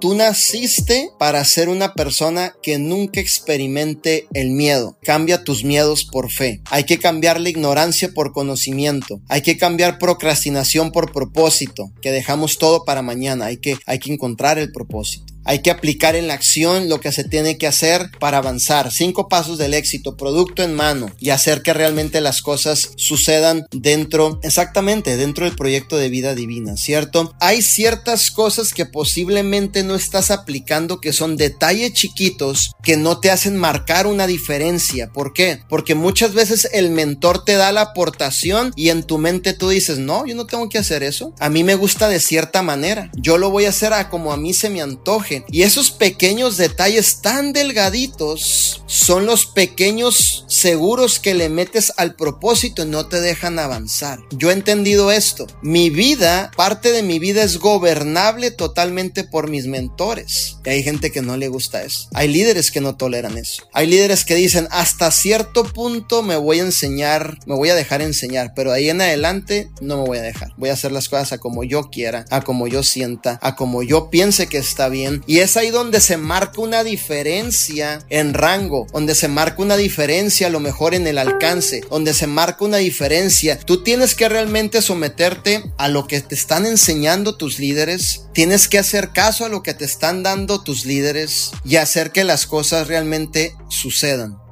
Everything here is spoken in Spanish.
Tú naciste para ser una persona que nunca experimente el miedo. Cambia tus miedos por fe. Hay que cambiar la ignorancia por conocimiento. Hay que cambiar procrastinación por propósito, que dejamos todo para mañana. Hay que, hay que encontrar el propósito. Hay que aplicar en la acción lo que se tiene que hacer para avanzar. Cinco pasos del éxito, producto en mano y hacer que realmente las cosas sucedan dentro, exactamente, dentro del proyecto de vida divina, ¿cierto? Hay ciertas cosas que posiblemente no estás aplicando que son detalles chiquitos que no te hacen marcar una diferencia. ¿Por qué? Porque muchas veces el mentor te da la aportación y en tu mente tú dices, no, yo no tengo que hacer eso. A mí me gusta de cierta manera. Yo lo voy a hacer a como a mí se me antoje. Y esos pequeños detalles tan delgaditos son los pequeños seguros que le metes al propósito y no te dejan avanzar. Yo he entendido esto. Mi vida, parte de mi vida es gobernable totalmente por mis mentores. Y hay gente que no le gusta eso. Hay líderes que no toleran eso. Hay líderes que dicen, hasta cierto punto me voy a enseñar, me voy a dejar enseñar, pero ahí en adelante no me voy a dejar. Voy a hacer las cosas a como yo quiera, a como yo sienta, a como yo piense que está bien y es ahí donde se marca una diferencia en rango, donde se marca una diferencia a lo mejor en el alcance, donde se marca una diferencia. Tú tienes que realmente someterte a lo que te están enseñando tus líderes, tienes que hacer caso a lo que te están dando tus líderes y hacer que las cosas realmente sucedan.